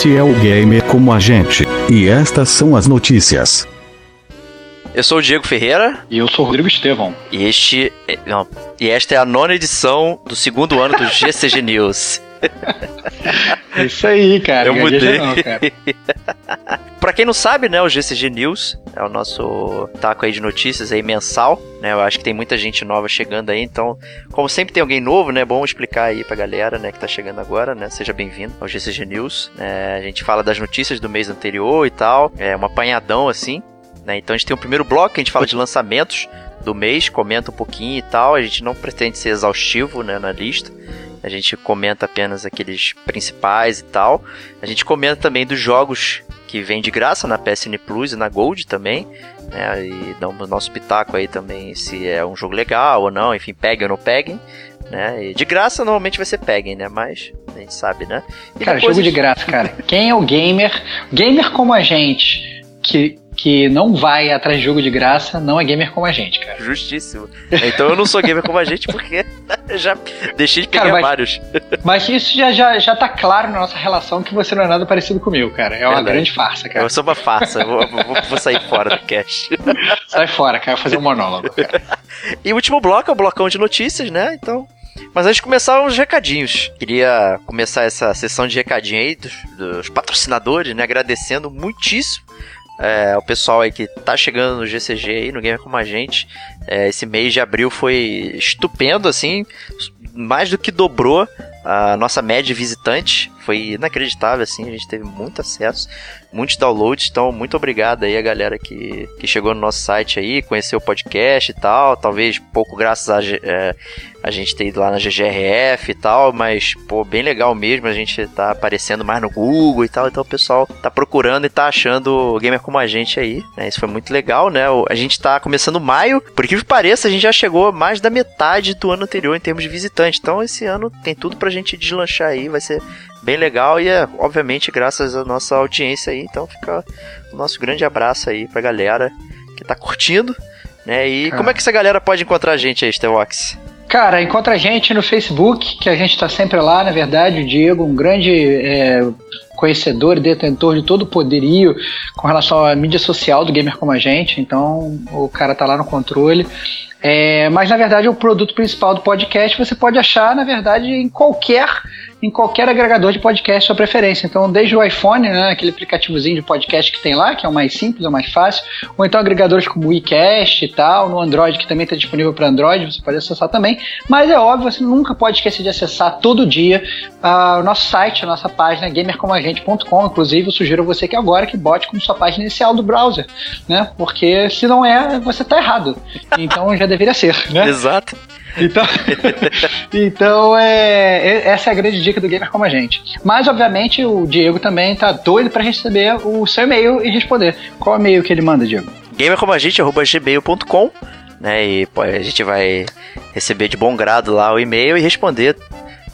Este é o Gamer como a gente. E estas são as notícias. Eu sou o Diego Ferreira. E eu sou o Rodrigo Estevão. E este. É, não, e esta é a nona edição do segundo ano do GCG News. Isso aí, cara. Eu mudei. Não, cara. pra quem não sabe, né, o GCG News é o nosso taco aí de notícias aí mensal, né? Eu acho que tem muita gente nova chegando aí, então, como sempre tem alguém novo, né, bom explicar aí pra galera, né, que tá chegando agora, né? Seja bem-vindo ao GCG News. É, a gente fala das notícias do mês anterior e tal, é um apanhadão assim, né? Então a gente tem o primeiro bloco que a gente fala de lançamentos do mês, comenta um pouquinho e tal. A gente não pretende ser exaustivo né, na lista. A gente comenta apenas aqueles principais e tal. A gente comenta também dos jogos que vem de graça na PSN Plus e na Gold também. Né, e dá o nosso pitaco aí também se é um jogo legal ou não. Enfim, peguem ou não peguem. Né? E de graça normalmente vai ser peguem, né? Mas a gente sabe, né? E cara, jogo de graça, cara. Quem é o gamer? Gamer como a gente, que que não vai atrás de jogo de graça não é gamer como a gente, cara. Justíssimo. Então eu não sou gamer como a gente porque já deixei de pegar cara, mas, vários. Mas isso já, já, já tá claro na nossa relação que você não é nada parecido comigo, cara. É uma Verdade. grande farsa, cara. Eu sou uma farsa. vou, vou, vou, sair fora do cast. Sai fora, cara. Vou fazer um monólogo, cara. E o último bloco é o blocão de notícias, né? Então mas antes de começar, uns recadinhos. Queria começar essa sessão de recadinho aí dos, dos patrocinadores, né? Agradecendo muitíssimo é, o pessoal aí que tá chegando no GCG aí, no Gamer Como a Gente. É, esse mês de abril foi estupendo, assim, mais do que dobrou a nossa média visitante. Foi inacreditável, assim, a gente teve muito acesso, muitos downloads, então muito obrigado aí a galera que, que chegou no nosso site aí, conheceu o podcast e tal, talvez pouco graças a, é, a gente ter ido lá na GGRF e tal, mas, pô, bem legal mesmo, a gente tá aparecendo mais no Google e tal, então o pessoal tá procurando e tá achando gamer como a gente aí, né? Isso foi muito legal, né? A gente tá começando maio, por que pareça, a gente já chegou mais da metade do ano anterior em termos de visitantes, então esse ano tem tudo pra gente deslanchar aí, vai ser bem legal e é, obviamente, graças à nossa audiência aí, então fica o nosso grande abraço aí pra galera que tá curtindo, né? E como é que essa galera pode encontrar a gente aí, Stevox? Cara, encontra a gente no Facebook, que a gente está sempre lá, na verdade. O Diego, um grande é, conhecedor e detentor de todo o poderio com relação à mídia social do gamer como a gente. Então, o cara tá lá no controle. É, mas na verdade o produto principal do podcast você pode achar na verdade em qualquer em qualquer agregador de podcast sua preferência. Então, desde o iPhone, né, aquele aplicativozinho de podcast que tem lá, que é o mais simples, é o mais fácil, ou então agregadores como o WeCast e tal, no Android, que também está disponível para Android, você pode acessar também. Mas é óbvio, você nunca pode esquecer de acessar todo dia uh, o nosso site, a nossa página gamercomagente.com. Inclusive, eu sugiro você que agora que bote como sua página inicial do browser, né? Porque se não é, você está errado. Então já deveria ser, né? Exato. Então, então é, é, essa é a grande dica do gamer como a gente. Mas, obviamente, o Diego também tá doido para receber o seu e-mail e responder. Qual e-mail que ele manda, Diego? gamercomagente.gmail.com né, e a gente vai receber de bom grado lá o e-mail e responder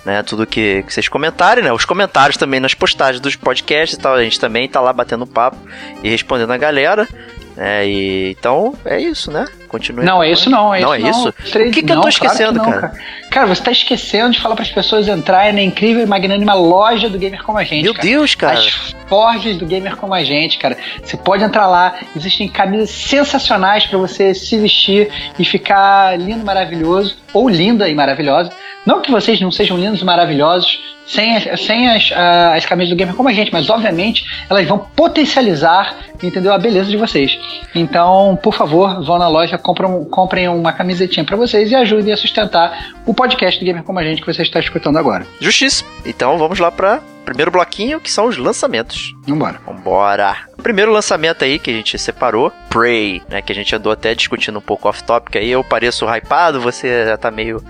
né, tudo que, que, vocês comentarem, né, os comentários também nas postagens dos podcasts e tal, a gente também tá lá batendo papo e respondendo a galera, é, e, então é isso, né? Continue. Não, é isso não. É não, isso é isso? O que, que não, eu tô esquecendo, claro não, cara? cara? você tá esquecendo de falar para as pessoas entrarem na incrível e magnânima loja do Gamer Como a Gente. Meu cara. Deus, cara. As forjas do Gamer Como a Gente, cara. Você pode entrar lá. Existem camisas sensacionais para você se vestir e ficar lindo, maravilhoso. Ou linda e maravilhosa. Não que vocês não sejam lindos e maravilhosos sem, as, sem as, as camisas do Gamer Como a Gente, mas obviamente elas vão potencializar entendeu? A beleza de vocês. Então, por favor, vão na loja, comprem, comprem uma camisetinha para vocês e ajudem a sustentar o podcast do Gamer Como a Gente que você está escutando agora. Justiça. Então vamos lá para primeiro bloquinho, que são os lançamentos. Vambora. Vambora. Primeiro lançamento aí que a gente separou, Prey, né? Que a gente andou até discutindo um pouco off-topic aí. Eu pareço hypado, você já tá meio.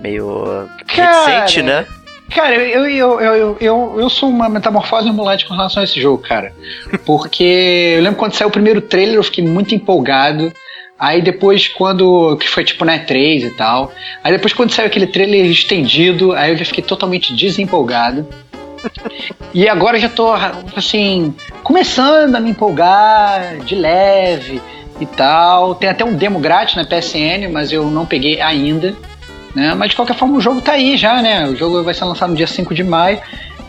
meio. reticente, né? Cara, eu, eu, eu, eu, eu, sou uma metamorfose ambulante com relação a esse jogo, cara. Porque eu lembro quando saiu o primeiro trailer, eu fiquei muito empolgado. Aí depois, quando. que foi tipo, né, 3 e tal. Aí depois, quando saiu aquele trailer estendido, aí eu já fiquei totalmente desempolgado. E agora já tô, assim, começando a me empolgar de leve e tal. Tem até um demo grátis na PSN, mas eu não peguei ainda. Né? Mas de qualquer forma o jogo tá aí já, né? O jogo vai ser lançado no dia 5 de maio.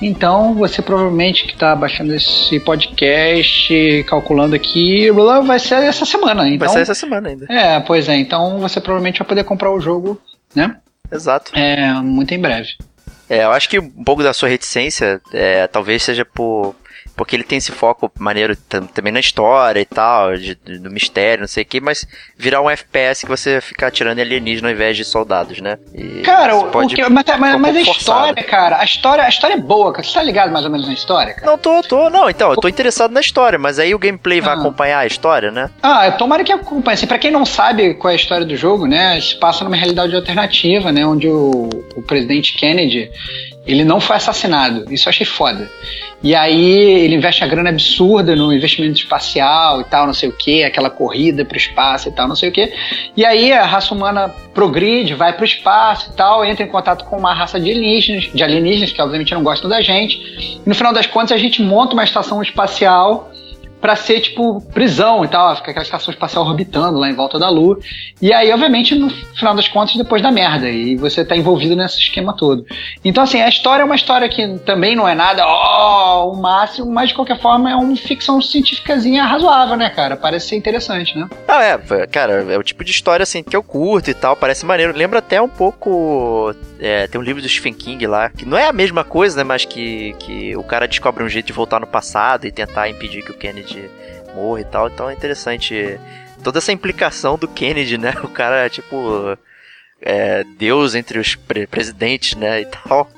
Então, você provavelmente que está baixando esse podcast, calculando aqui, vai ser essa semana. Então, vai ser essa semana ainda. É, pois é. Então, você provavelmente vai poder comprar o jogo, né? Exato. É, muito em breve. É, eu acho que um pouco da sua reticência é, talvez seja por porque ele tem esse foco maneiro também na história e tal, de, do mistério, não sei o que, mas virar um FPS que você fica atirando alienígena ao invés de soldados, né? E cara, o que, mas, mas, mas a história, cara, a história, a história é boa, cara. Você tá ligado mais ou menos na história, cara? Não, tô, tô, não, então, eu tô interessado na história, mas aí o gameplay vai ah. acompanhar a história, né? Ah, tomara que acompanhe. Assim, pra quem não sabe qual é a história do jogo, né, se passa numa realidade alternativa, né, onde o, o presidente Kennedy ele não foi assassinado. Isso eu achei foda. E aí ele investe a grana absurda no investimento espacial e tal, não sei o que, aquela corrida pro espaço e tal, não sei o que. E aí a raça humana progride, vai pro espaço e tal, entra em contato com uma raça de alienígenas, de alienígenas que obviamente não gostam da gente. E no final das contas a gente monta uma estação espacial para ser tipo prisão e tal, fica aquela estação espacial orbitando lá em volta da Lua. E aí, obviamente, no final das contas, depois da merda. E você tá envolvido nesse esquema todo. Então, assim, a história é uma história que também não é nada, ó, oh, o máximo, mas de qualquer forma é uma ficção científicazinha razoável, né, cara? Parece ser interessante, né? Ah, é, cara, é o tipo de história assim que eu curto e tal, parece maneiro. Lembra até um pouco. É, tem um livro do Stephen King lá, que não é a mesma coisa, né? Mas que, que o cara descobre um jeito de voltar no passado e tentar impedir que o Kennedy Morra e tal. Então é interessante toda essa implicação do Kennedy, né? O cara, tipo, é, Deus entre os pre presidentes, né? E tal.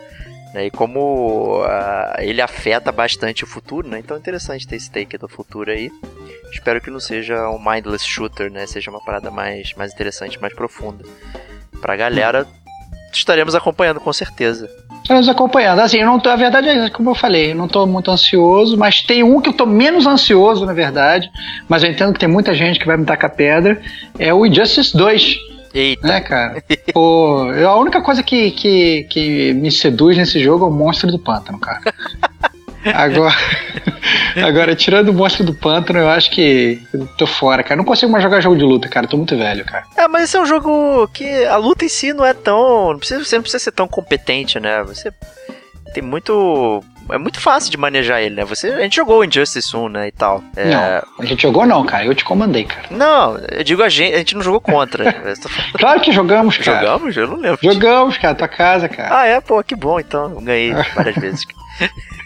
Né? E como uh, ele afeta bastante o futuro, né? Então é interessante ter esse take do futuro aí. Espero que não seja um mindless shooter, né? Seja uma parada mais, mais interessante, mais profunda. Pra galera, estaremos acompanhando com certeza. Estamos acompanhando. Assim, eu não tô, a verdade é como eu falei, eu não estou muito ansioso, mas tem um que eu estou menos ansioso, na verdade, mas eu entendo que tem muita gente que vai me tacar pedra, é o Injustice 2. Eita. Né, cara? Pô, a única coisa que, que, que me seduz nesse jogo é o monstro do pântano, cara. Agora, agora, tirando o monstro do pântano, eu acho que eu tô fora, cara. Não consigo mais jogar jogo de luta, cara. Tô muito velho, cara. É, mas esse é um jogo que a luta em si não é tão. Não precisa, você não precisa ser tão competente, né? Você tem muito. É muito fácil de manejar ele, né? Você, a gente jogou o Injustice 1, né? E tal. É... Não, a gente jogou não, cara. Eu te comandei, cara. Não, eu digo a gente, a gente não jogou contra. claro que jogamos, cara. Jogamos? Eu não lembro. Jogamos, cara, tua casa, cara. Ah, é? Pô, que bom, então. Eu ganhei várias vezes.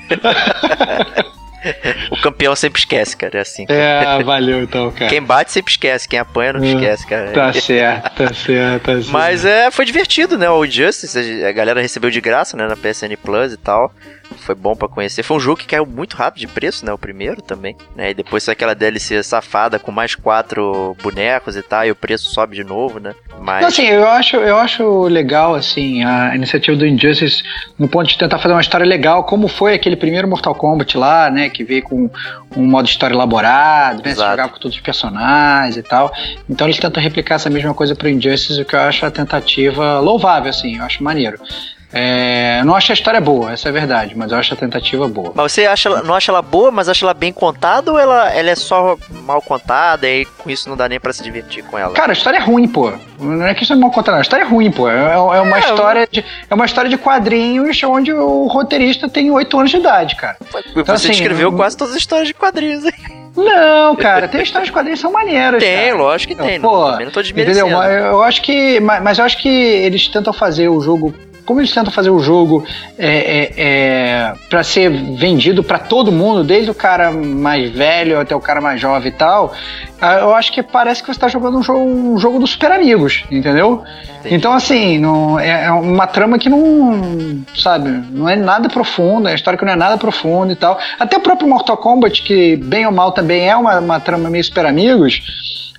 o campeão sempre esquece, cara. É assim. É, valeu então, cara. Quem bate sempre esquece, quem apanha não é, esquece, cara. Tá certo, tá certo, tá certo. Mas é, foi divertido, né? O Justice, a galera recebeu de graça, né? Na PSN Plus e tal foi bom para conhecer. Foi um jogo que caiu muito rápido de preço, né? O primeiro também. Né? E depois foi aquela DLC safada com mais quatro bonecos e tal, e o preço sobe de novo, né? Mas... Assim, eu acho, eu acho legal, assim, a iniciativa do Injustice no ponto de tentar fazer uma história legal, como foi aquele primeiro Mortal Kombat lá, né? Que veio com um modo história elaborado, né? Você jogava com todos os personagens e tal. Então eles tentam replicar essa mesma coisa pro Injustice, o que eu acho a tentativa louvável, assim, eu acho maneiro. É, não acho a história boa, essa é a verdade, mas eu acho a tentativa boa. Mas você acha, não acha ela boa, mas acha ela bem contada ou ela, ela é só mal contada e com isso não dá nem para se divertir com ela? Cara, a história é ruim, pô. Não é questão de mal contada, a história é ruim, pô. É, é uma, é, história de, é uma história de quadrinhos onde o roteirista tem 8 anos de idade, cara. Então, você assim, escreveu eu... quase todas as histórias de quadrinhos aí. Não, cara, tem histórias de quadrinhos que são maneiras. Tem, cara. lógico que tem. Pô, não, não tô desmerecendo. Entendeu? Eu acho que. Mas eu acho que eles tentam fazer o jogo como eles tentam fazer o jogo é, é, é, para ser vendido para todo mundo, desde o cara mais velho até o cara mais jovem e tal, ah, eu acho que parece que você está jogando um jogo, um jogo dos super amigos, entendeu? Entendi. Então, assim, não, é, é, uma trama que não, sabe, não é nada profunda, é uma história que não é nada profunda e tal. Até o próprio Mortal Kombat, que bem ou mal também é uma, uma trama meio super amigos,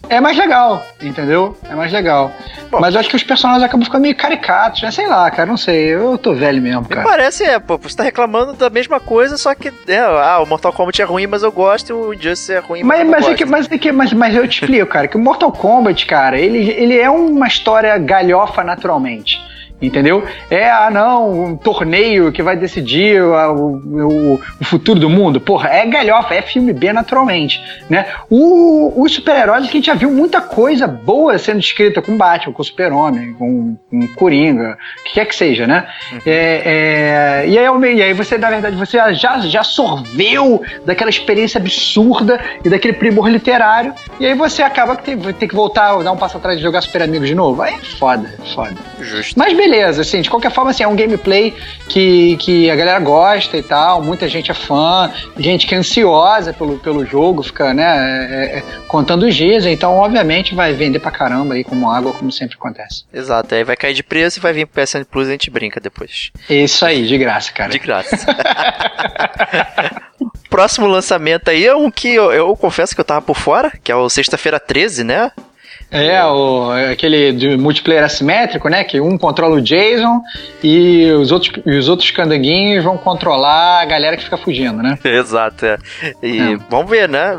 é mais legal, entendeu? É mais legal. Bom, Mas eu acho que os personagens acabam ficando meio caricatos, né? Sei lá, cara, não sei. Eu tô velho mesmo, cara. Me parece, é, pô, você tá reclamando da mesma coisa, só que, é, ah, o Mortal Kombat é ruim, mas eu gosto, e o Injustice é ruim, mas, mas, eu mas, é que, mas, é que, mas, mas eu te explico, cara, que o Mortal Kombat, cara, ele, ele é uma história galhofa naturalmente. Entendeu? É, ah, não, um torneio que vai decidir o, o, o, futuro do mundo. Porra, é galhofa, é filme B naturalmente, né? O, os super-heróis que a gente já viu muita coisa boa sendo escrita com Batman, com Super-Homem, com, com Coringa, o que quer que seja, né? Uhum. É, é, e, aí, e aí você, na verdade, você já, já sorveu daquela experiência absurda e daquele primor literário, e aí você acaba que tem, tem que voltar, dar um passo atrás e jogar Super Amigos de novo. Aí é foda, é foda. Justo. Mas beleza, assim, de qualquer forma, assim, é um gameplay que, que a galera gosta e tal, muita gente é fã, gente que é ansiosa pelo, pelo jogo, fica, né, é, é, contando os dias, então, obviamente, vai vender pra caramba aí como água, como sempre acontece. Exato, aí vai cair de preço e vai vir pro PSN Plus e a gente brinca depois. Isso aí, de graça, cara. De graça. Próximo lançamento aí é um que eu, eu confesso que eu tava por fora, que é o Sexta-feira 13, né? É, o, aquele de multiplayer assimétrico, né? Que um controla o Jason e os outros, e os outros candanguinhos vão controlar a galera que fica fugindo, né? Exato, é. E é. vamos ver, né?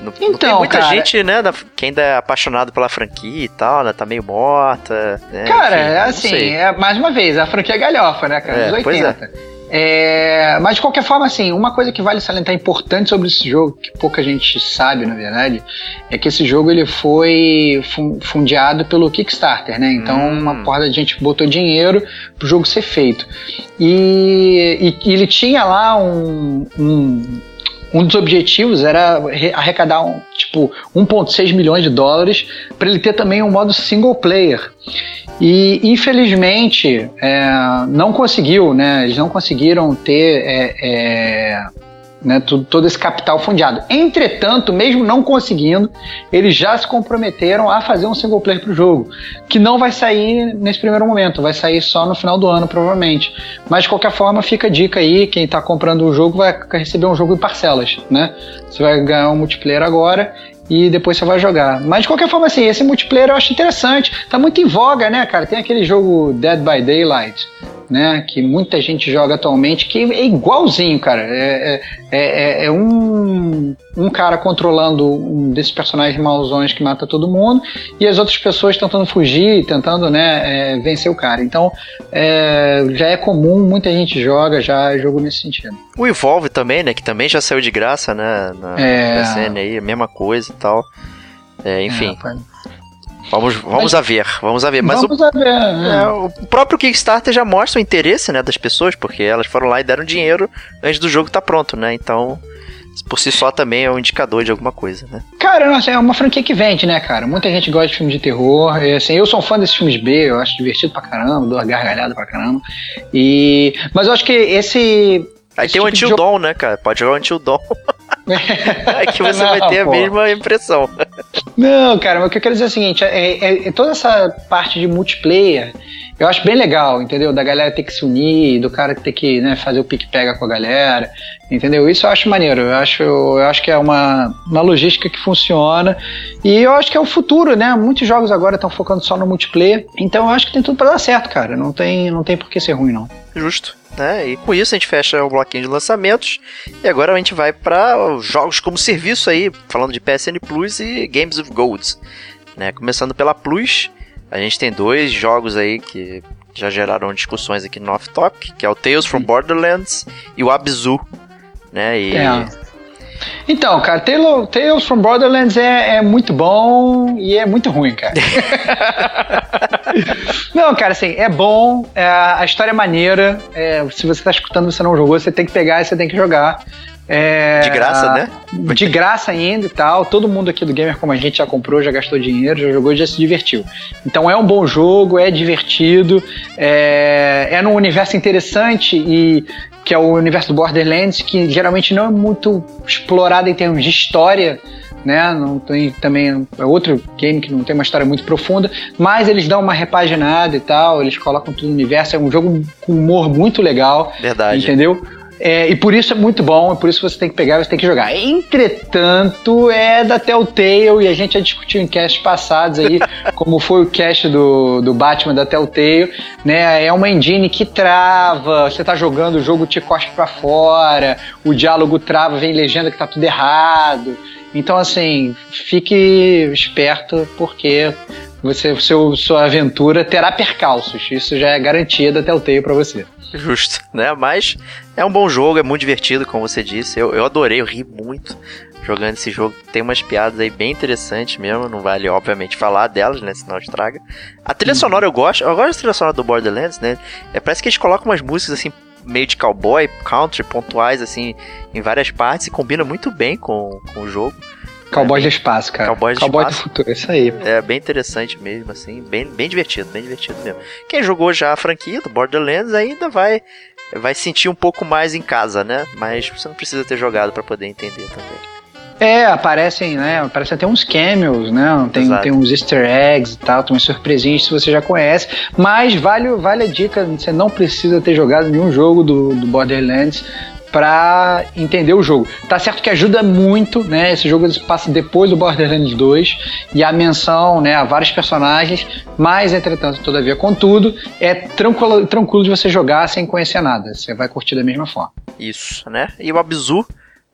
Não, então, não tem muita cara, gente, né? Que ainda é apaixonado pela franquia e tal, né? Tá meio morta. Né? Cara, Enfim, é assim, é, mais uma vez, a franquia é galhofa, né, cara? É, Dos 80. É, mas de qualquer forma, assim, uma coisa que vale salientar importante sobre esse jogo, que pouca gente sabe, na verdade, é que esse jogo ele foi fundeado pelo Kickstarter, né? Então hum. uma porra de gente botou dinheiro pro jogo ser feito. E, e, e ele tinha lá um, um um dos objetivos era arrecadar um, tipo 1.6 milhões de dólares para ele ter também um modo single player. E infelizmente é, não conseguiu, né? Eles não conseguiram ter é, é, né, todo, esse capital fundiado. Entretanto, mesmo não conseguindo, eles já se comprometeram a fazer um single player para o jogo, que não vai sair nesse primeiro momento, vai sair só no final do ano, provavelmente. Mas de qualquer forma, fica a dica aí: quem está comprando o jogo vai receber um jogo em parcelas, né? Você vai ganhar um multiplayer agora e depois você vai jogar. Mas de qualquer forma, assim, esse multiplayer eu acho interessante. Tá muito em voga, né, cara? Tem aquele jogo Dead by Daylight, né? Que muita gente joga atualmente, que é igualzinho, cara. É, é, é, é um, um cara controlando um desses personagens mauzões que mata todo mundo e as outras pessoas tentando fugir, tentando né, é, vencer o cara. Então é, já é comum, muita gente joga já jogo nesse sentido. O Evolve também, né? Que também já saiu de graça, né? Na é... Aí, a mesma coisa e tal. É, enfim. É, Vamos, vamos Mas, a ver, vamos a ver. Mas vamos o, a ver. É. é, o próprio Kickstarter já mostra o interesse né, das pessoas, porque elas foram lá e deram dinheiro antes do jogo estar tá pronto, né? Então, por si só também é um indicador de alguma coisa, né? Cara, nossa, é uma franquia que vende, né, cara? Muita gente gosta de filmes de terror. E, assim, eu sou um fã desses filmes B, eu acho divertido pra caramba, dou gargalhada pra caramba. E... Mas eu acho que esse. Aí esse tem tipo o Until. Dawn, né, cara? Pode jogar o Until Dawn. é que você não, vai ter pô. a mesma impressão. Não, cara, mas o que eu quero dizer é o seguinte: é, é, é, toda essa parte de multiplayer eu acho bem legal, entendeu? Da galera ter que se unir, do cara ter que né, fazer o pique-pega com a galera, entendeu? Isso eu acho maneiro. Eu acho, eu acho que é uma, uma logística que funciona e eu acho que é o futuro, né? Muitos jogos agora estão focando só no multiplayer, então eu acho que tem tudo para dar certo, cara. Não tem, não tem por que ser ruim, não. Justo. Né? E com isso a gente fecha o bloquinho de lançamentos e agora a gente vai para jogos como serviço aí, falando de PSN Plus e Games of Gold. Né? Começando pela Plus, a gente tem dois jogos aí que já geraram discussões aqui no Off Topic, que é o Tales from Borderlands e o Abzu, né? E... É. Então, cara, Tales from Borderlands é, é, muito bom e é muito ruim, cara. não, cara, assim, é bom, é, a história é maneira. É, se você tá escutando e você não jogou, você tem que pegar e você tem que jogar. É, de graça, né? De graça ainda e tal. Todo mundo aqui do Gamer como a gente já comprou, já gastou dinheiro, já jogou, já se divertiu. Então é um bom jogo, é divertido, é, é num universo interessante e que é o universo do Borderlands, que geralmente não é muito explorado em termos de história, né? Não tem também é outro game que não tem uma história muito profunda, mas eles dão uma repaginada e tal, eles colocam tudo no universo, é um jogo com humor muito legal. Verdade. Entendeu? É, e por isso é muito bom, e por isso você tem que pegar, você tem que jogar. Entretanto, é da Telltale, e a gente já discutiu em casts passados aí, como foi o cast do, do Batman da Telltale, né? É uma engine que trava, você tá jogando, o jogo te cospe pra fora, o diálogo trava, vem legenda que tá tudo errado. Então, assim, fique esperto, porque você, seu, sua aventura terá percalços. Isso já é garantia da Telltale pra você. Justo, né? Mas é um bom jogo, é muito divertido, como você disse. Eu, eu adorei, eu ri muito jogando esse jogo. Tem umas piadas aí bem interessantes mesmo. Não vale, obviamente, falar delas, né? Senão estraga. A trilha sonora eu gosto. Eu gosto da trilha sonora do Borderlands, né? É, parece que eles colocam umas músicas assim meio de cowboy, country, pontuais, assim, em várias partes e combina muito bem com, com o jogo. Cowboy é, do espaço, cara. Cowboy, Cowboy do futuro, isso aí. É bem interessante mesmo, assim, bem, bem divertido, bem divertido mesmo. Quem jogou já a franquia do Borderlands ainda vai vai sentir um pouco mais em casa, né? Mas você não precisa ter jogado para poder entender também. É, aparecem, né? Aparecem até uns cameos, né? Tem, tem uns easter eggs e tal, tem umas surpresinhas se você já conhece. Mas vale, vale a dica, você não precisa ter jogado nenhum jogo do, do Borderlands para entender o jogo. Tá certo que ajuda muito, né? Esse jogo passa depois do Borderlands 2 e a menção, né, a vários personagens, mas entretanto, todavia, contudo, é tranquilo, tranquilo de você jogar sem conhecer nada. Você vai curtir da mesma forma. Isso, né? E o Abzu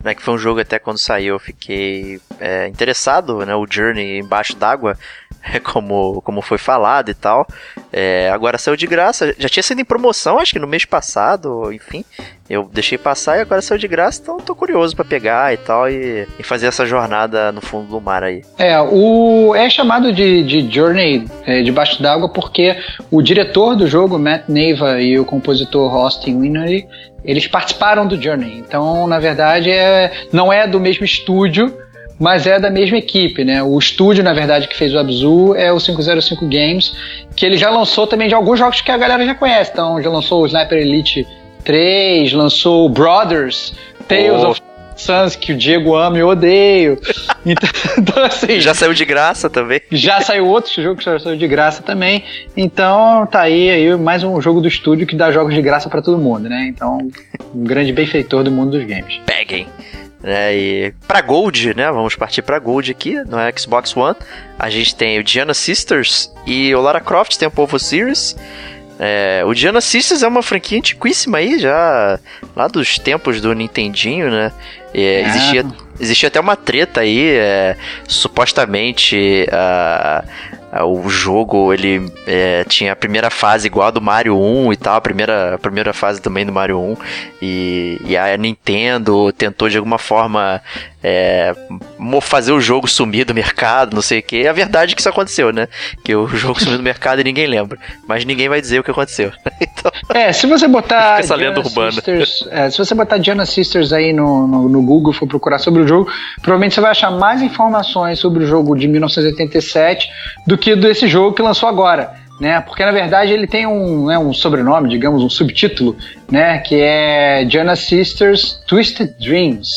né, que foi um jogo até quando saiu eu fiquei é, interessado, né, o Journey embaixo d'água, como, como foi falado e tal. É, agora saiu de graça, já tinha sido em promoção, acho que no mês passado, enfim. Eu deixei passar e agora saiu de graça, então tô curioso para pegar e tal e, e, fazer essa jornada no fundo do mar aí. É, o é chamado de, de Journey é, debaixo d'água porque o diretor do jogo, Matt Neva, e o compositor Austin Winery, eles participaram do Journey. Então, na verdade, é, não é do mesmo estúdio, mas é da mesma equipe, né? O estúdio, na verdade, que fez o Abzu é o 505 Games, que ele já lançou também de alguns jogos que a galera já conhece. Então, já lançou o Sniper Elite 3, lançou o Brothers, Tales oh. of Suns, que o Diego ama e eu odeio. Então, então, assim. Já saiu de graça também. Já saiu outro jogo que já saiu de graça também. Então tá aí, aí mais um jogo do estúdio que dá jogos de graça para todo mundo, né? Então, um grande benfeitor do mundo dos games. Peguem. É, e para Gold, né? Vamos partir para Gold aqui no Xbox One. A gente tem o Diana Sisters e o Lara Croft Temple of Series. É, o Diana Sisters é uma franquia antiquíssima aí, já lá dos tempos do Nintendinho, né? É, existia, existia até uma treta aí, é, supostamente a, o jogo ele é, tinha a primeira fase igual a do Mario 1 e tal, a primeira, a primeira fase também do Mario 1. E, e a Nintendo tentou de alguma forma é, fazer o jogo sumir do mercado, não sei o que. A verdade é que isso aconteceu, né? Que o jogo sumiu do mercado e ninguém lembra. Mas ninguém vai dizer o que aconteceu. então, é, se você botar. essa lenda urbana. Sisters, é, se você botar Diana Sisters aí no, no, no Google for procurar sobre o jogo, provavelmente você vai achar mais informações sobre o jogo de 1987 do que desse jogo que lançou agora. Né, porque na verdade ele tem um, né, um sobrenome, digamos, um subtítulo, né, que é Diana Sisters Twisted Dreams,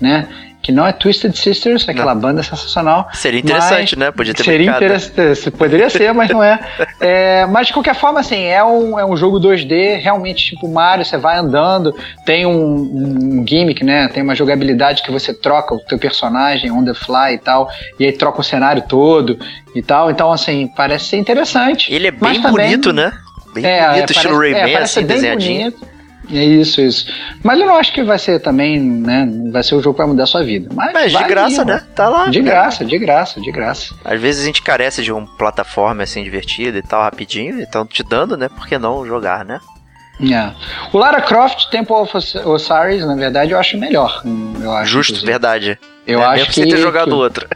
né? Que não é Twisted Sisters, aquela não. banda sensacional. Seria interessante, né? Podia ter Seria interessante, poderia ser, mas não é. é. Mas de qualquer forma, assim, é um, é um jogo 2D, realmente tipo Mario, você vai andando, tem um, um gimmick, né? Tem uma jogabilidade que você troca o teu personagem on the fly e tal, e aí troca o cenário todo e tal. Então, assim, parece ser interessante. Ele é bem bonito, também, né? Bem é, bonito, é, estilo Rayman, é, assim, desenhadinho. Bonito. É isso, isso. Mas eu não acho que vai ser também, né? Vai ser o jogo que vai mudar a sua vida. Mas, Mas de graça, ir, né? Tá lá. De né? graça, de graça, de graça. Às vezes a gente carece de uma plataforma assim divertida e tal, rapidinho, então te dando, né? Por que não jogar, né? Yeah. O Lara Croft Temple of Osiris, na verdade, eu acho melhor. Eu acho, Justo, inclusive. verdade. Eu é, acho que. Você ter jogado que... outro.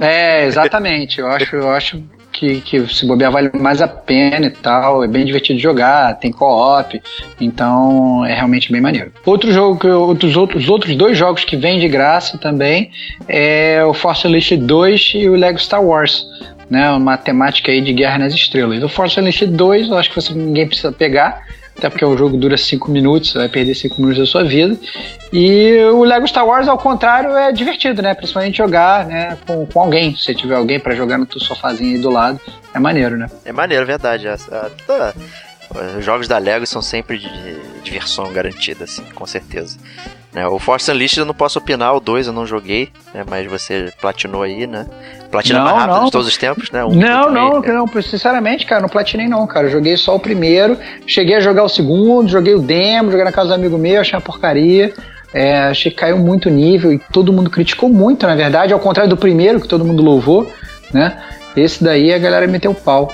É, exatamente. Eu acho, eu acho que, que se bobear vale mais a pena e tal. É bem divertido jogar, tem co-op, então é realmente bem maneiro. Outro jogo que outros outros outros dois jogos que vêm de graça também é o Force Unleashed 2 e o Lego Star Wars. Né, uma temática aí de Guerra nas Estrelas. O Force Unleashed 2, eu acho que você, ninguém precisa pegar, até porque o jogo dura 5 minutos, você vai perder 5 minutos da sua vida. E o Lego Star Wars, ao contrário, é divertido, né? Principalmente jogar né, com, com alguém. Se tiver alguém para jogar no teu sofazinho aí do lado, é maneiro, né? É maneiro, verdade. Os jogos da Lego são sempre de diversão garantida, assim, com certeza. Né, o Force Unleashed eu não posso opinar, o 2 eu não joguei, né, mas você platinou aí, né? Platina mais rápido de todos os tempos, né? Um não, não, não, sinceramente, cara, não platinei não, cara. Eu joguei só o primeiro, cheguei a jogar o segundo, joguei o demo, joguei na casa do amigo meu, achei uma porcaria. É, achei que caiu muito nível e todo mundo criticou muito, na verdade, ao contrário do primeiro, que todo mundo louvou, né? Esse daí a galera meteu o pau.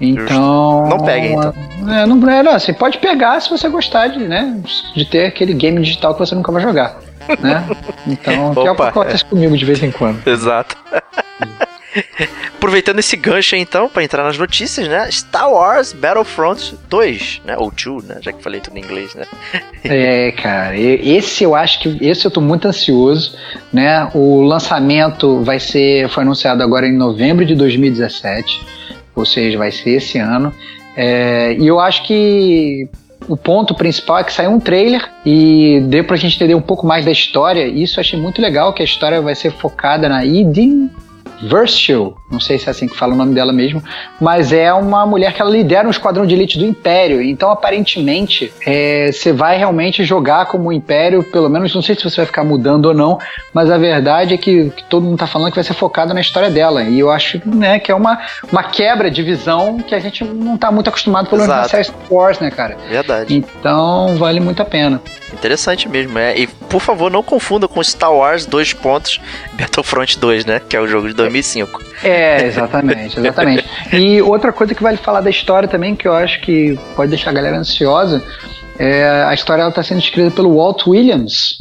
Então. Não pegue, então. É, não, é, não, você pode pegar se você gostar de, né, de ter aquele game digital que você nunca vai jogar. Né? Então, que é o que acontece comigo de vez em quando. Exato. Aproveitando esse gancho aí, então, para entrar nas notícias, né? Star Wars Battlefront 2, né? Ou 2, né? Já que falei tudo em inglês, né? é, cara, esse eu acho que esse eu tô muito ansioso, né? O lançamento vai ser foi anunciado agora em novembro de 2017, ou seja, vai ser esse ano. É, e eu acho que o ponto principal é que saiu um trailer e deu pra gente entender um pouco mais da história. Isso eu achei muito legal, que a história vai ser focada na Eden Virtue, não sei se é assim que fala o nome dela mesmo, mas é uma mulher que ela lidera um esquadrão de elite do Império. Então, aparentemente, é, você vai realmente jogar como o Império, pelo menos, não sei se você vai ficar mudando ou não, mas a verdade é que, que todo mundo está falando que vai ser focado na história dela. E eu acho né, que é uma, uma quebra de visão que a gente não está muito acostumado pelo menos na série Star Wars, né, cara? Verdade. Então, vale muito a pena. Interessante mesmo, é. E, por favor, não confunda com Star Wars dois pontos Battlefront 2, né? Que é o jogo de 2005. É, exatamente, exatamente. e outra coisa que vale falar da história também, que eu acho que pode deixar a galera ansiosa, é, a história está sendo escrita pelo Walt Williams,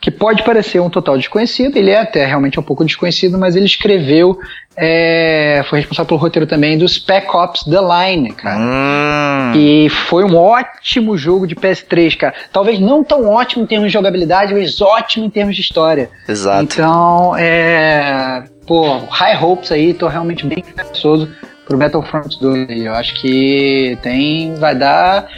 que pode parecer um total desconhecido, ele é até realmente um pouco desconhecido, mas ele escreveu, é, foi responsável pelo roteiro também do Spec Ops The Line, cara. Hum. E foi um ótimo jogo de PS3, cara. Talvez não tão ótimo em termos de jogabilidade, mas ótimo em termos de história. Exato. Então, é pô, high hopes aí, tô realmente bem esperançoso pro Battlefront 2 aí. Eu acho que tem. Vai dar.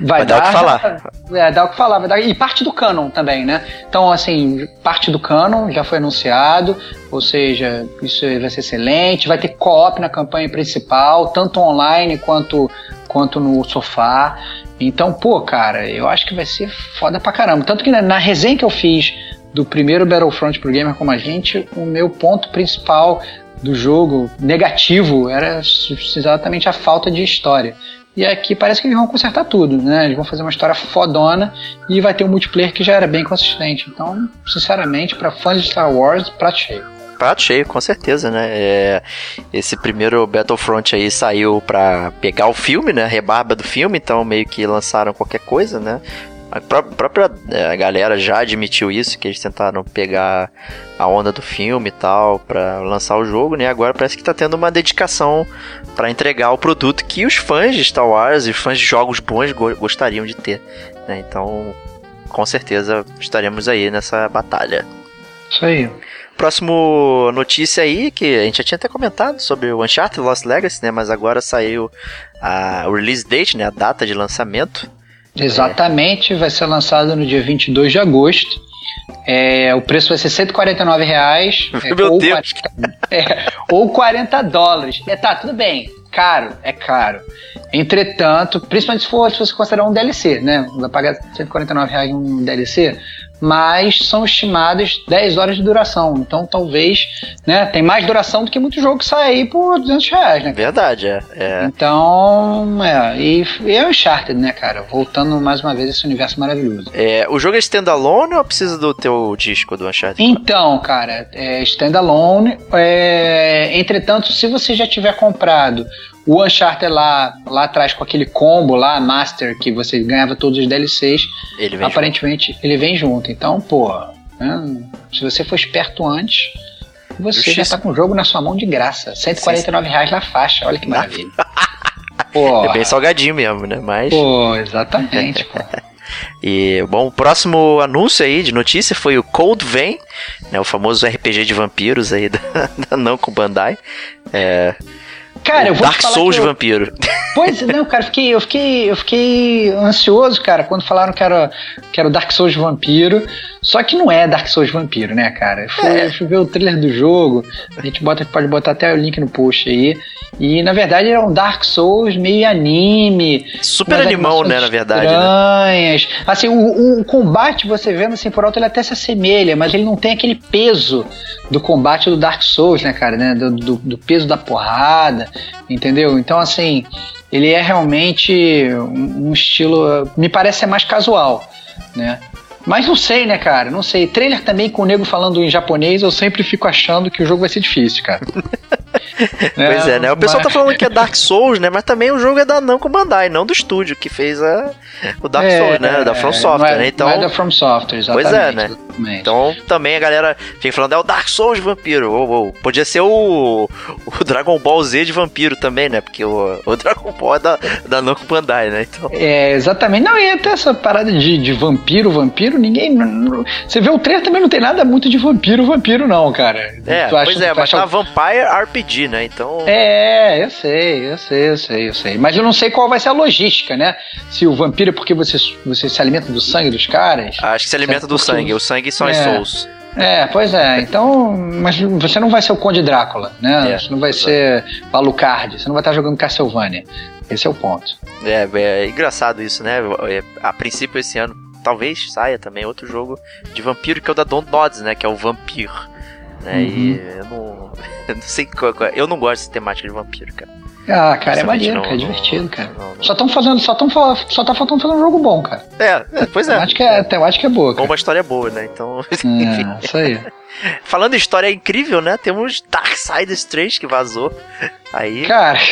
Vai, vai dar, dar, o que falar. É, dar o que falar. Vai dar, e parte do canon também, né? Então, assim, parte do canon já foi anunciado, ou seja, isso vai ser excelente. Vai ter co-op na campanha principal, tanto online quanto, quanto no sofá. Então, pô, cara, eu acho que vai ser foda pra caramba. Tanto que na, na resenha que eu fiz do primeiro Battlefront pro gamer como a gente, o meu ponto principal do jogo negativo era exatamente a falta de história. E aqui parece que eles vão consertar tudo, né? Eles vão fazer uma história fodona e vai ter um multiplayer que já era bem consistente. Então, sinceramente, para fãs de Star Wars, prato cheio. Prato cheio, com certeza, né? É, esse primeiro Battlefront aí saiu para pegar o filme, né? A rebarba do filme, então meio que lançaram qualquer coisa, né? A própria é, galera já admitiu isso, que eles tentaram pegar a onda do filme e tal para lançar o jogo, né? Agora parece que tá tendo uma dedicação para entregar o produto que os fãs de Star Wars e fãs de jogos bons gostariam de ter, né? Então, com certeza estaremos aí nessa batalha. Isso aí. Próximo notícia aí, que a gente já tinha até comentado sobre o Uncharted Lost Legacy, né? Mas agora saiu a release date, né? A data de lançamento Exatamente, vai ser lançado no dia 22 de agosto. É, o preço vai ser 149 reais. É, Meu ou Deus! 40, é, ou 40 dólares. É, tá, tudo bem. Caro, é caro. Entretanto, principalmente se, for, se você considerar um DLC, né? Vai pagar 149 reais um DLC mas são estimadas 10 horas de duração. Então, talvez, né, tem mais duração do que muito jogo que sai aí por 200 reais, né? Verdade, é. é. Então, é, e, e é o Uncharted, né, cara? Voltando mais uma vez a esse universo maravilhoso. É, o jogo é standalone ou precisa do teu disco do Uncharted? Então, cara, é standalone. É, entretanto, se você já tiver comprado o Uncharted lá, lá atrás com aquele combo lá, Master, que você ganhava todos os DLCs, ele aparentemente junto. ele vem junto. Então, pô, né, se você for esperto antes, você Justiça. já tá com o jogo na sua mão de graça. 149 Sim. reais na faixa, olha que maravilha. pô, é bem salgadinho mesmo, né? Mas... Pô, exatamente, pô. E, bom, o próximo anúncio aí de notícia foi o Cold Vein, né, o famoso RPG de vampiros aí da, da Namco Bandai. É, Cara, eu vou Dark Souls eu- vampiro. Pois não, cara, fiquei, eu fiquei, eu fiquei ansioso, cara, quando falaram que era, que era o Dark Souls Vampiro. Só que não é Dark Souls Vampiro, né, cara? Eu fui, É. eu fui ver o trailer do jogo, a gente bota, pode botar até o link no post aí. E na verdade é um Dark Souls meio anime. Super animão, né, na verdade, né? Estranhas. Assim, o, o combate, você vendo assim por alto, ele até se assemelha, mas ele não tem aquele peso do combate do Dark Souls, né, cara? Né? Do, do- do peso da porrada, entendeu? Então, assim, ele é realmente um, um estilo. Me parece ser mais casual, né? Mas não sei, né, cara? Não sei. Trailer também com o nego falando em japonês, eu sempre fico achando que o jogo vai ser difícil, cara. Pois é, né? O pessoal tá mas- falando que é Dark Souls, né? Mas também o jogo é da Namco Bandai, não do estúdio que fez a, o Dark É, Souls, né? Da From é, Software, é, né? Então, Não é da From Software, Pois exatamente. é, né? Exatamente. então também a galera fica falando, é o Dark Souls vampiro. Ou, ou, podia ser o, o Dragon Ball Z de vampiro também, né? Porque o, o Dragon Ball é da, da Namco Bandai, né? Então, É, exatamente. Não, e até essa parada de, de vampiro, vampiro, ninguém. não- Você vê o trailer também não tem nada muito de vampiro, vampiro, não, cara. é, Tu acha- pois é, mas acha- tá Vampire RPG, né? Então, É, eu sei, eu sei, eu sei, eu sei. Mas eu não sei qual vai ser a logística, né? Se o vampiro é porque você, você se alimenta do sangue dos caras. acho que se alimenta do sangue. O sangue são É. Souls. É, pois é. Então, mas você não vai ser o Conde Drácula, né? É, você não vai exato. ser o Alucard, você não vai estar jogando Castlevania. Esse é o ponto. É, é engraçado isso, né? É, A princípio esse ano talvez saia também outro jogo de vampiro que é o da Don't Nods, né? Que é o Vampir. Né? E Uhum. eu não, eu não sei qual, qual- eu não gosto dessa temática de vampiro, cara. Ah, cara, é maneiro, cara, é divertido, cara. não- não- Só estão fazendo, só estão só tá faltando fazer um jogo bom, cara. É, é, pois é. Temática é, temática é boa, Ou cara. uma história boa, né? Então, enfim. É, isso aí. Falando em história incrível, né? Temos Darksiders 3 que vazou. Aí. Cara.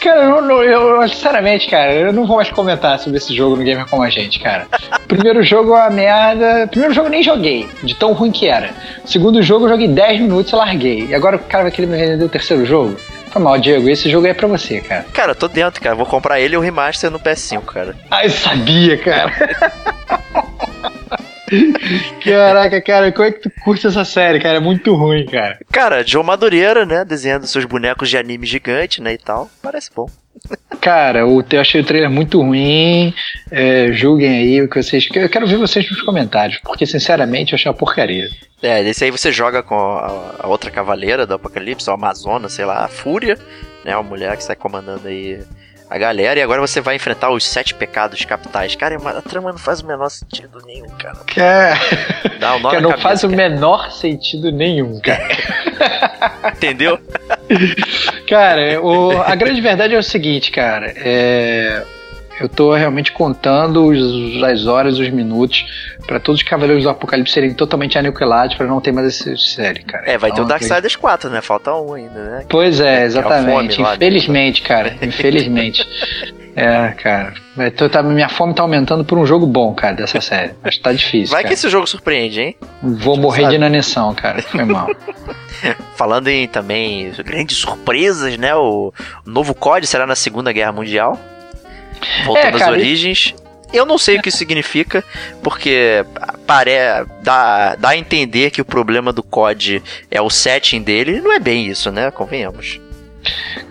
Cara, eu, não- eu, sinceramente, cara, eu não vou mais comentar sobre esse jogo no Gamer Como a Gente, cara. Primeiro jogo é uma merda. Primeiro jogo eu nem joguei, de tão ruim que era. Segundo jogo eu joguei 10 minutos e larguei. E agora o cara vai querer me vender o terceiro jogo? Foi mal, Diego, esse jogo é pra você, cara. Cara, eu tô dentro, cara. Vou comprar ele e o remaster no PS5, cara. Ah, eu sabia, cara. Caraca, cara, como é que tu curte essa série, cara? É muito ruim, cara. Cara, Joe Madureira, né? Desenhando seus bonecos de anime gigante, né? E tal. Parece bom. Cara, eu achei o trailer muito ruim. É, julguem aí o que vocês. Eu quero ver vocês nos comentários, porque sinceramente eu achei uma porcaria. É, desse aí você joga com a, a outra cavaleira do Apocalipse, a Amazona, sei lá, a Fúria, né? Uma mulher que sai comandando aí a galera, e agora você vai enfrentar os sete pecados capitais. Cara, é a trama não faz o menor sentido nenhum, cara. Cara, Dá um nó na não cabeça, faz o cara. menor sentido nenhum, cara. Entendeu? Cara, o- a grande verdade é o seguinte, cara. É, eu tô realmente contando os- as horas, os minutos, pra todos os Cavaleiros do Apocalipse serem totalmente aniquilados, pra não ter mais essa série, cara. É, vai ter o Então, Darksiders 4, né? Falta um ainda, né? Pois é, É, exatamente. fome lá, né? Infelizmente, cara. Infelizmente. é, cara. Vai- tô- tá- minha fome tá aumentando por um jogo bom, cara, dessa série. Acho que tá difícil. Vai que cara. esse jogo surpreende, hein? Vou morrer sabe. de inanição, cara. Foi mal. Falando em também grandes surpresas, né? O, o novo COD será na Segunda Guerra Mundial. Voltando É, às cara, origens. Eu não sei o que isso significa, porque pare... dá, dá a entender que o problema do COD é o setting dele. e Não é bem isso, né? Convenhamos.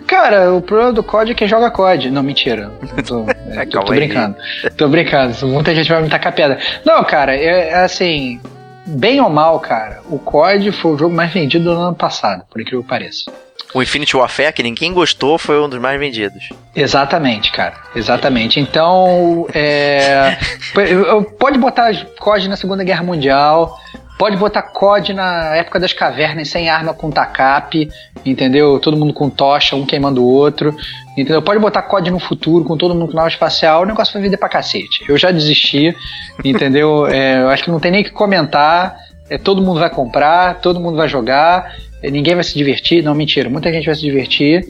Cara, o problema do COD é quem joga COD. Não, mentira. Tô, é, tô, tô brincando. Tô brincando. Muita gente vai me tacar pedra. Não, cara, é, é assim. Bem ou mal, cara, o COD foi o jogo mais vendido do ano passado, por incrível que pareça. O Infinity Warfare, que ninguém gostou, foi um dos mais vendidos. Exatamente, cara. Exatamente. Então, é, pode botar COD na Segunda Guerra Mundial, pode botar COD na época das cavernas sem arma com tacape, entendeu? Todo mundo com tocha, um queimando o outro, entendeu? Pode botar COD no futuro com todo mundo com nave espacial, o negócio vai vender pra cacete. Eu já desisti, entendeu? É, eu acho que não tem nem o que comentar. É, todo mundo vai comprar, todo mundo vai jogar, ninguém vai se divertir. Não, mentira, muita gente vai se divertir.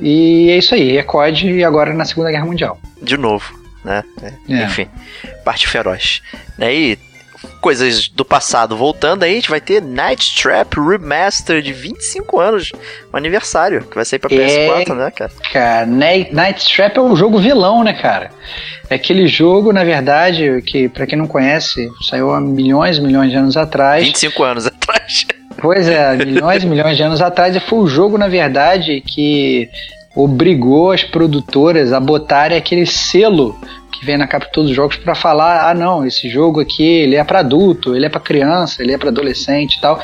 E é isso aí, é COD e agora na Segunda Guerra Mundial. De novo, né? É, É. Enfim, parte feroz. E coisas do passado voltando aí, a gente vai ter Night Trap Remaster de 25 anos, um aniversário, que vai sair pra É. PS4, né, cara? Cara, Night, Trap é um jogo vilão, né, cara? É aquele jogo, na verdade, que pra quem não conhece, saiu há milhões e milhões de anos atrás. 25 anos atrás. Pois é, milhões e milhões de anos atrás, e foi o jogo, na verdade, que obrigou as produtoras a botarem aquele selo que vem na capa de todos os jogos para falar, ah não, esse jogo aqui ele é para adulto, ele é para criança, ele é para adolescente e tal.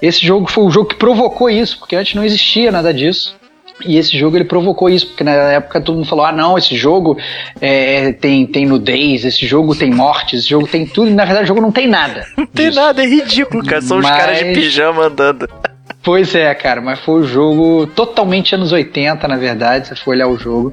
Esse jogo foi o jogo que provocou isso, porque antes não existia nada disso. E esse jogo ele provocou isso, porque na época todo mundo falou: ah, não, esse jogo é, tem, tem nudez, esse jogo tem mortes, esse jogo tem tudo, e na verdade o jogo não tem nada. Não tem disso. nada, é ridículo, cara. São os Mas- caras de pijama andando. Pois é, cara, mas foi um jogo totalmente anos 80, na verdade, se for olhar o jogo.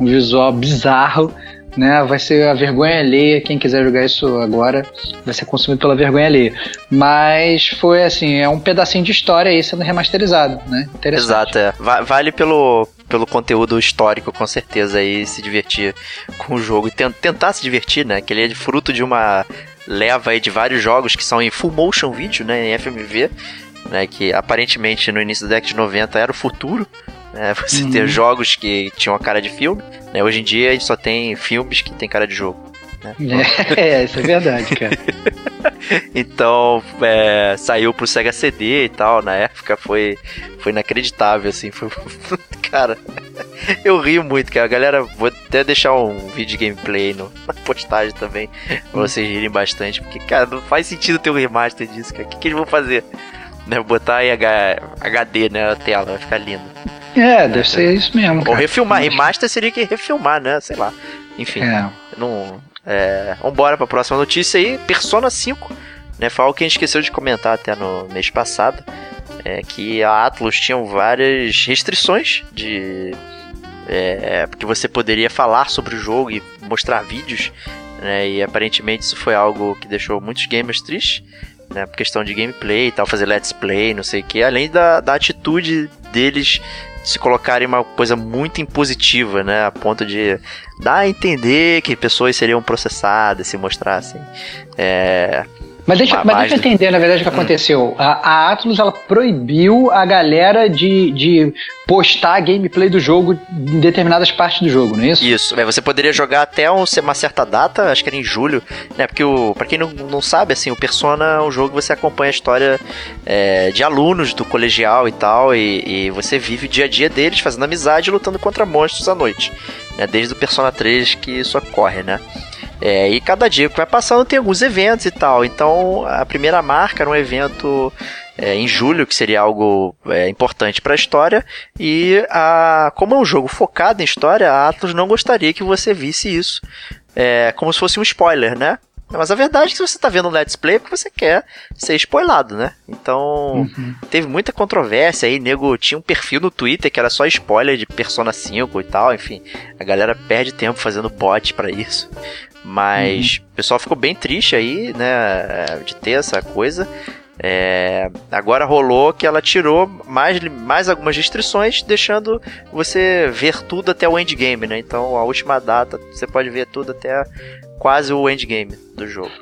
Um visual bizarro, né? Vai ser a vergonha alheia. Quem quiser jogar isso agora vai ser consumido pela vergonha alheia. Mas foi assim, é um pedacinho de história aí sendo remasterizado, né? Interessante. Exato, é. Va- Vale pelo, pelo conteúdo histórico, com certeza, aí se divertir com o jogo e ten- tentar se divertir, né? Que ele é fruto de uma leva aí de vários jogos que são em full motion video, né? Em FMV, né? Que aparentemente no início da década de 90 era o futuro. Né, você Uhum. ter jogos que tinham a cara de filme, né? Hoje em dia a gente só tem filmes que tem cara de jogo. É, isso é verdade, cara. Então, é, saiu pro Sega CD e tal, na época foi, foi inacreditável, assim, foi, cara, eu rio muito, cara, galera, vou até deixar um vídeo de gameplay no, na postagem também, pra vocês rirem bastante, porque, cara, não faz sentido ter um remaster disso, cara, o que, que eles vão fazer? Né, botar em HD, né, a tela, vai ficar lindo. É, deve ser isso mesmo. Ou Cara. refilmar, remaster seria que refilmar, né, sei lá, enfim. É. Não, é, vambora pra próxima notícia aí. Persona 5, né? Foi algo que a gente esqueceu de comentar até no mês passado. É que a Atlus tinha várias restrições de. É, porque você poderia falar sobre o jogo e mostrar vídeos. Né, e aparentemente isso foi algo que deixou muitos gamers tristes. Né, por questão de gameplay e tal, fazer let's play, não sei o que. Além da, da atitude deles se colocarem uma coisa muito impositiva, né? A ponto de dar a entender que pessoas seriam processadas se mostrassem. É, Mas deixa, Ma- mas deixa eu entender, na verdade, o que aconteceu. A, a Atlus ela proibiu a galera de, de postar gameplay do jogo em determinadas partes do jogo, não é isso? Isso, você poderia jogar até um- uma certa data, acho que era em julho, né? Porque o, pra quem não, não sabe, assim, o Persona é um jogo que você acompanha a história é, de alunos do colegial e tal, e, e você vive o dia a dia deles fazendo amizade e lutando contra monstros à noite. Né? Desde o Persona 3 que isso ocorre, né? É, e cada dia que vai passando tem alguns eventos e tal. Então a primeira marca era um evento é, em julho, que seria algo é, importante para a história. E a, como é um jogo focado em história, a Atlas não gostaria que você visse isso é, como se fosse um spoiler, né? Mas a verdade é que se você tá vendo um Let's Play é porque você quer ser spoilado, né? Então, teve muita controvérsia aí, nego tinha um perfil no Twitter que era só spoiler de Persona 5 e tal, enfim. A galera perde tempo fazendo bot pra isso. Mas o pessoal ficou bem triste aí, né, de ter essa coisa. É, agora rolou que ela tirou mais, mais algumas restrições, deixando você ver tudo até o endgame, né? Então a última data você pode ver tudo até quase o endgame do jogo.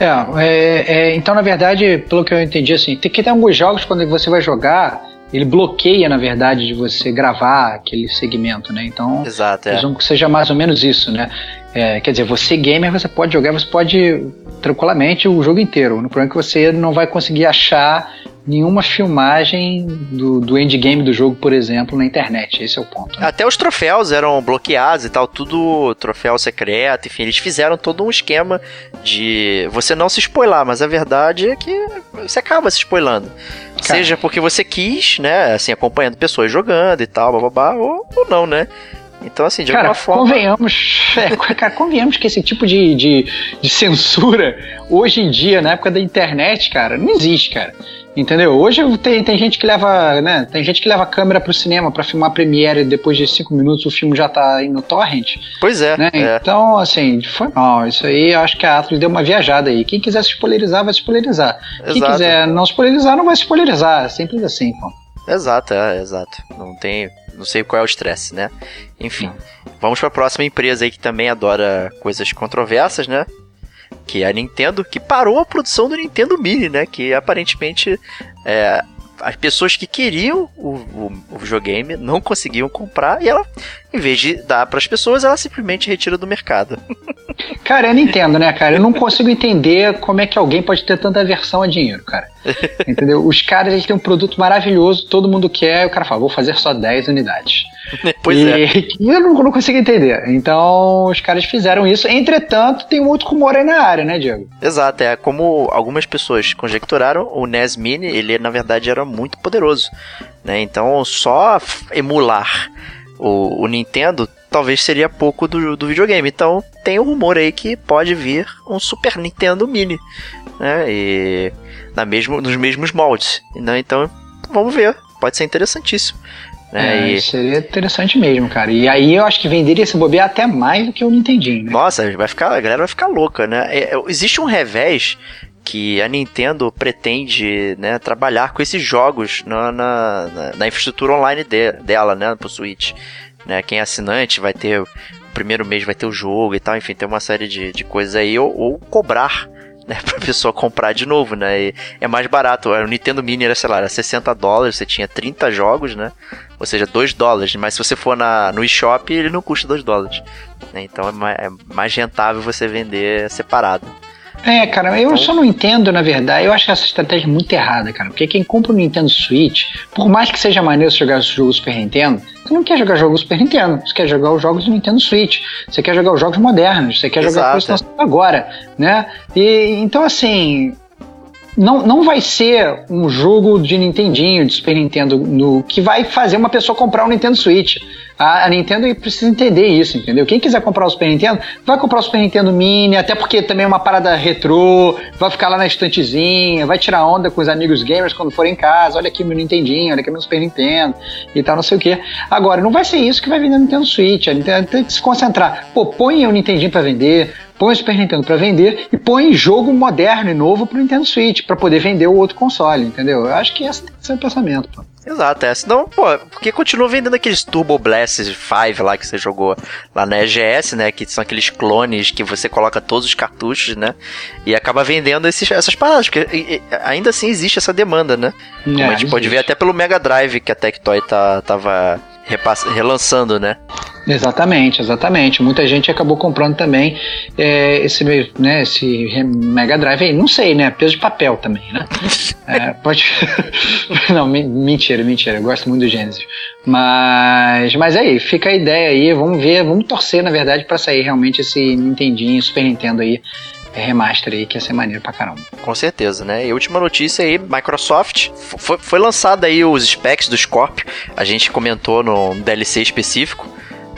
É, é, é, então na verdade, pelo que eu entendi, assim, tem que ter alguns jogos quando você vai jogar, ele bloqueia, na verdade, de você gravar aquele segmento, né? Então, Exato, é. presumo que seja mais ou menos isso, né? É, quer dizer, você gamer, você pode jogar, você pode tranquilamente o jogo inteiro. O problema é que você não vai conseguir achar nenhuma filmagem do, do endgame do jogo, por exemplo, na internet. Esse é o ponto. né? Até os troféus eram bloqueados e tal, tudo troféu secreto, enfim, eles fizeram todo um esquema de você não se spoiler, mas a verdade é que você acaba se spoilando. Cara. Seja porque você quis, né, assim, acompanhando pessoas jogando e tal, bababá, ou, ou não, né? Então, assim, de Cara, alguma forma. convenhamos, é, cara, convenhamos que esse tipo de, de, de censura, hoje em dia, na época da internet, cara, não existe, cara. Entendeu? Hoje tem, tem gente que leva, né? Tem gente que leva a câmera pro cinema pra filmar a premiere e depois de cinco minutos o filme já tá aí no torrent, Pois é, né? é. Então, assim, foi mal. Isso aí eu acho que a Atlas deu uma viajada aí. Quem quiser se spoilerizar, vai se spoilerizar. Quem Exato. quiser não spoilerizar, não vai se spoilerizar. É Simples assim, pô. Exato, é, exato. Não tem. Não sei qual é o estresse, né? Enfim. Vamos pra próxima empresa aí que também adora coisas controversas, né? Que é a Nintendo, que parou a produção do Nintendo Mini, né? Que aparentemente é, as pessoas que queriam o, o, o videogame não conseguiam comprar e ela em vez de dar para as pessoas, ela simplesmente retira do mercado. Cara, eu não entendo, né, cara? Eu não consigo entender como é que alguém pode ter tanta aversão a dinheiro, cara. Entendeu? Os caras eles têm um produto maravilhoso, todo mundo quer, e o cara fala, vou fazer só 10 unidades. Pois e, é. Eu não, não consigo entender. Então, os caras fizeram isso. Entretanto, tem um outro rumor aí na área, né, Diego? Exato, é como algumas pessoas conjecturaram, o NES Mini, ele na verdade era muito poderoso, né? Então, só emular o, o Nintendo talvez seria pouco do, do videogame. Então, tem um rumor aí que pode vir um Super Nintendo Mini, né? E na mesmo, nos mesmos moldes. Né? Então, vamos ver. Pode ser interessantíssimo. Né? É, E- Seria interessante mesmo, cara. E aí eu acho que venderia esse bobear até mais do que o Nintendinho, né? Nossa, vai ficar, a galera vai ficar louca, né? É, é, existe um revés que a Nintendo pretende né, trabalhar com esses jogos na, na, na- infraestrutura online de- dela, né, pro Switch. Né? Quem é assinante vai ter, o primeiro mês vai ter o jogo e tal, enfim, tem uma série de, de coisas aí, ou, ou cobrar, né, pra pessoa comprar de novo, né, e é mais barato, o Nintendo Mini era, sei lá, era 60 dólares, você tinha 30 jogos, né, ou seja, 2 dólares, mas se você for na, no eShop, ele não custa 2 dólares, né, então é mais, é mais rentável você vender separado. É, cara, eu Então- só não entendo, na verdade. Eu acho essa estratégia muito errada, cara. Porque quem compra o Nintendo Switch, por mais que seja maneiro jogar os jogos Super Nintendo, você não quer jogar jogos Super Nintendo. Você quer jogar os jogos do Nintendo Switch. Você quer jogar os jogos modernos. Você quer jogar coisas que estão agora, né? E, então, assim. Não, não vai ser um jogo de Nintendinho, de Super Nintendo, no, que vai fazer uma pessoa comprar um Nintendo Switch. A, a Nintendo precisa entender isso, entendeu? Quem quiser comprar o Super Nintendo, vai comprar o Super Nintendo Mini, até porque também é uma parada retrô, vai ficar lá na estantezinha, vai tirar onda com os amigos gamers quando for em casa. Olha aqui meu Nintendinho, olha aqui meu Super Nintendo e tal, não sei o que. Agora, não vai ser isso que vai vender no Nintendo Switch. A Nintendo tem que se concentrar. Pô, põe o Nintendinho pra vender, põe o Super Nintendo pra vender e põe jogo moderno e novo pro Nintendo Switch, pra poder vender o outro console, entendeu? Eu acho que esse tem que ser o pensamento, pô. Exato, é. Senão, pô, porque continua vendendo aqueles Turbo Blast 5 lá que você jogou lá na EGS, né? Que são aqueles clones que você coloca todos os cartuchos, né? E acaba vendendo esses, essas paradas, porque e- ainda assim existe essa demanda, né? Como a gente pode ver até pelo Mega Drive que a Tectoy tá, tava relançando, né? Exatamente, exatamente. Muita gente acabou comprando também é, esse, né, esse Mega Drive aí. Não sei, né? Peso de papel também, né? É, pode. Não, me- mentira, mentira. Eu gosto muito do Genesis. Mas, mas aí, fica a ideia aí. Vamos ver, vamos torcer, na verdade, pra sair realmente esse Nintendinho, Super Nintendo aí, é, remaster aí, que ia ser maneiro pra caramba. Com certeza, né? E última notícia aí, Microsoft, foi, foi lançado aí os specs do Scorpio, a gente comentou no DLC específico,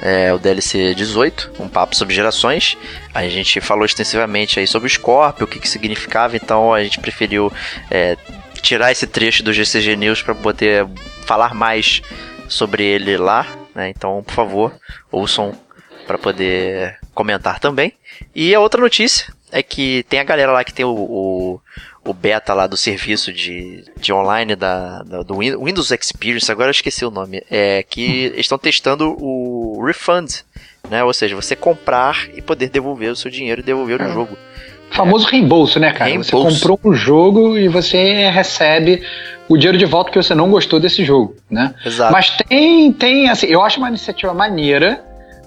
é, o DLC 18, um papo sobre gerações, a gente falou extensivamente aí sobre o Scorpio, o que, que significava, então a gente preferiu é, tirar esse trecho do GCG News para poder falar mais sobre ele lá, né? Então, por favor, ouçam para poder comentar também. E a outra notícia é que tem a galera lá que tem o, o, o beta lá do serviço de, de online da, da- do Win- Windows Experience, agora eu esqueci o nome, é que eles estão testando o refund, né? Ou seja, você comprar e poder devolver o seu dinheiro e devolver o jogo. Famoso reembolso, né, cara? Você Reembolso. comprou um jogo e você recebe o dinheiro de volta porque você não gostou desse jogo, né? Exato. Mas tem, tem, assim, eu acho uma iniciativa maneira,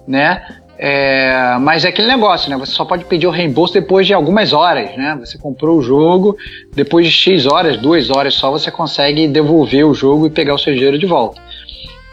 né? É, mas é aquele negócio, né? Você só pode pedir o reembolso depois de algumas horas, né? Você comprou o jogo, depois de X horas, duas horas só, você consegue devolver o jogo e pegar o seu dinheiro de volta.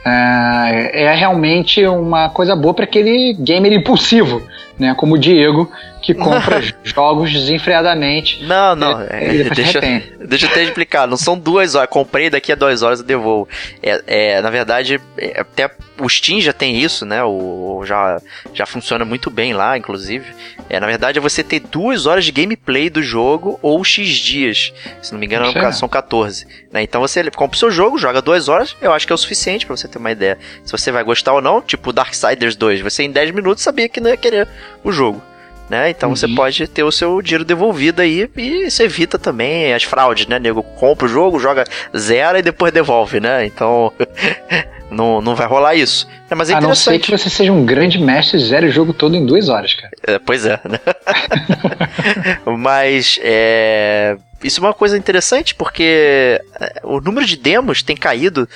É, é realmente uma coisa boa para aquele gamer impulsivo, né? Como o Diego, que compra jogos desenfreadamente. Não, não. É, é, e deixa, deixa eu até explicar. Não são duas horas. Comprei daqui a duas horas eu devolvo. É, é, na verdade, é, até o Steam já tem isso, né? O, já, já funciona muito bem lá, inclusive. É, na verdade, é você ter duas horas de gameplay do jogo ou X dias. Se não me engano, Isso é. são 14. né? Então você compra o seu jogo, joga duas horas. Eu acho que é o suficiente pra você ter uma ideia. Se você vai gostar ou não, tipo Darksiders 2. Você em 10 minutos sabia que não ia querer o jogo né? Então você Uhum. pode ter o seu dinheiro devolvido aí e isso evita também as fraudes, né? Nego compra o jogo, joga zero e depois devolve, né? Então não, não vai rolar isso. É, mas é a não ser que você seja um grande mestre e zere o jogo todo em duas horas, cara. É, pois é, né? Mas é, isso é uma coisa interessante porque é, o número de demos tem caído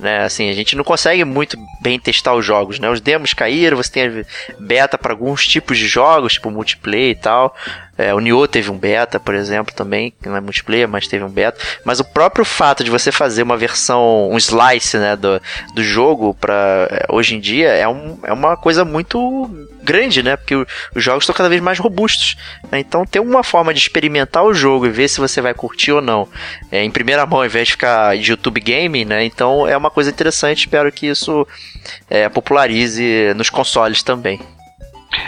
né? Assim, a gente não consegue muito bem testar os jogos, né? Os demos caíram, você tem beta para alguns tipos de jogos, tipo multiplayer e tal. É, o Nioh teve um beta, por exemplo, também, que não é multiplayer, mas teve um beta. Mas o próprio fato de você fazer uma versão, um slice, né, do, do jogo para é, hoje em dia é, um, é uma coisa muito grande, né? Porque os jogos estão cada vez mais robustos. Né? Então, ter uma forma de experimentar o jogo e ver se você vai curtir ou não é, em primeira mão, ao invés de ficar de YouTube Gaming, né? Então, é uma coisa interessante. Espero que isso é, popularize nos consoles também.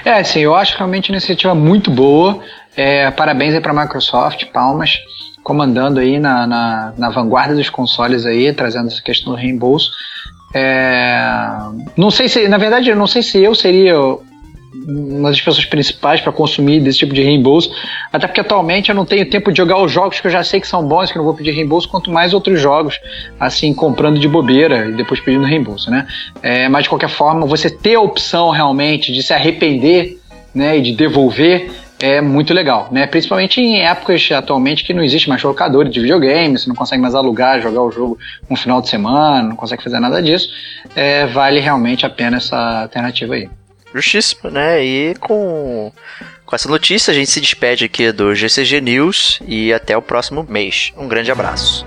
É, sim, eu acho realmente uma iniciativa muito boa. É, parabéns aí para a Microsoft, palmas, comandando aí na, na, na, vanguarda dos consoles aí, trazendo essa questão do reembolso. É, não sei se, na verdade, eu não sei se eu seria uma das pessoas principais para consumir desse tipo de reembolso, até porque atualmente eu não tenho tempo de jogar os jogos que eu já sei que são bons, que eu não vou pedir reembolso, quanto mais outros jogos, assim, comprando de bobeira e depois pedindo reembolso, né? É, mas de qualquer forma, você ter a opção realmente de se arrepender né, e de devolver é muito legal, né? Principalmente em épocas atualmente que não existe mais locador de videogame, você não consegue mais alugar, jogar o jogo um final de semana, não consegue fazer nada disso. É, vale realmente a pena essa alternativa aí. Justíssimo, né? E com, com essa notícia a gente se despede aqui do GCG News e até o próximo mês. Um grande abraço.